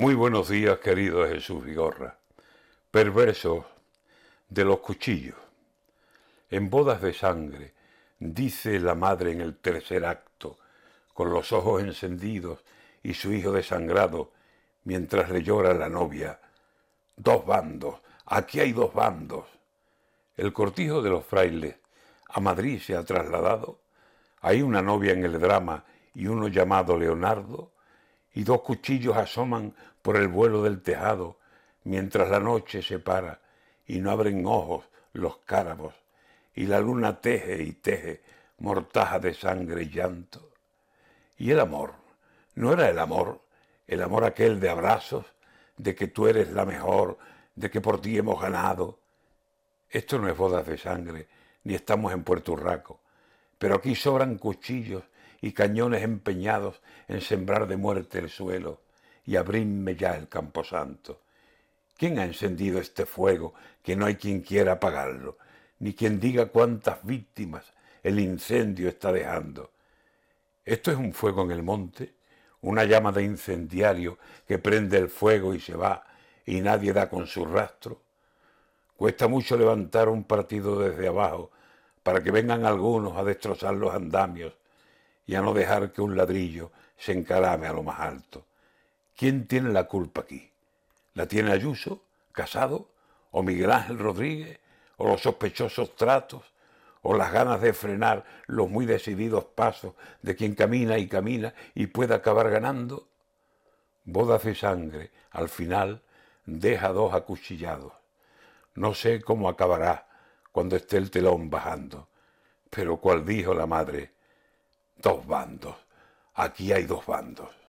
Muy buenos días, querido Jesús Vigorra. Perversos de los cuchillos. En bodas de sangre, dice la madre en el tercer acto, con los ojos encendidos y su hijo desangrado, mientras le llora la novia. Dos bandos, aquí hay dos bandos. El cortijo de los frailes a Madrid se ha trasladado. Hay una novia en el drama y uno llamado Leonardo y dos cuchillos asoman por el vuelo del tejado, mientras la noche se para y no abren ojos los cárabos, y la luna teje y teje mortaja de sangre y llanto. Y el amor, no era el amor, el amor aquel de abrazos, de que tú eres la mejor, de que por ti hemos ganado. Esto no es bodas de sangre, ni estamos en Puerto Urraco, pero aquí sobran cuchillos y cañones empeñados en sembrar de muerte el suelo y abrirme ya el camposanto. ¿Quién ha encendido este fuego que no hay quien quiera apagarlo, ni quien diga cuántas víctimas el incendio está dejando? Esto es un fuego en el monte, una llama de incendiario que prende el fuego y se va y nadie da con su rastro. Cuesta mucho levantar un partido desde abajo para que vengan algunos a destrozar los andamios y a no dejar que un ladrillo se encarame a lo más alto. ¿Quién tiene la culpa aquí? ¿La tiene Ayuso, Casado, o Miguel Ángel Rodríguez, o los sospechosos tratos, o las ganas de frenar los muy decididos pasos de quien camina y camina y puede acabar ganando? Bodas de sangre, al final, deja dos acuchillados. No sé cómo acabará cuando esté el telón bajando, pero cual dijo la madre, dos bandos. Aquí hay dos bandos.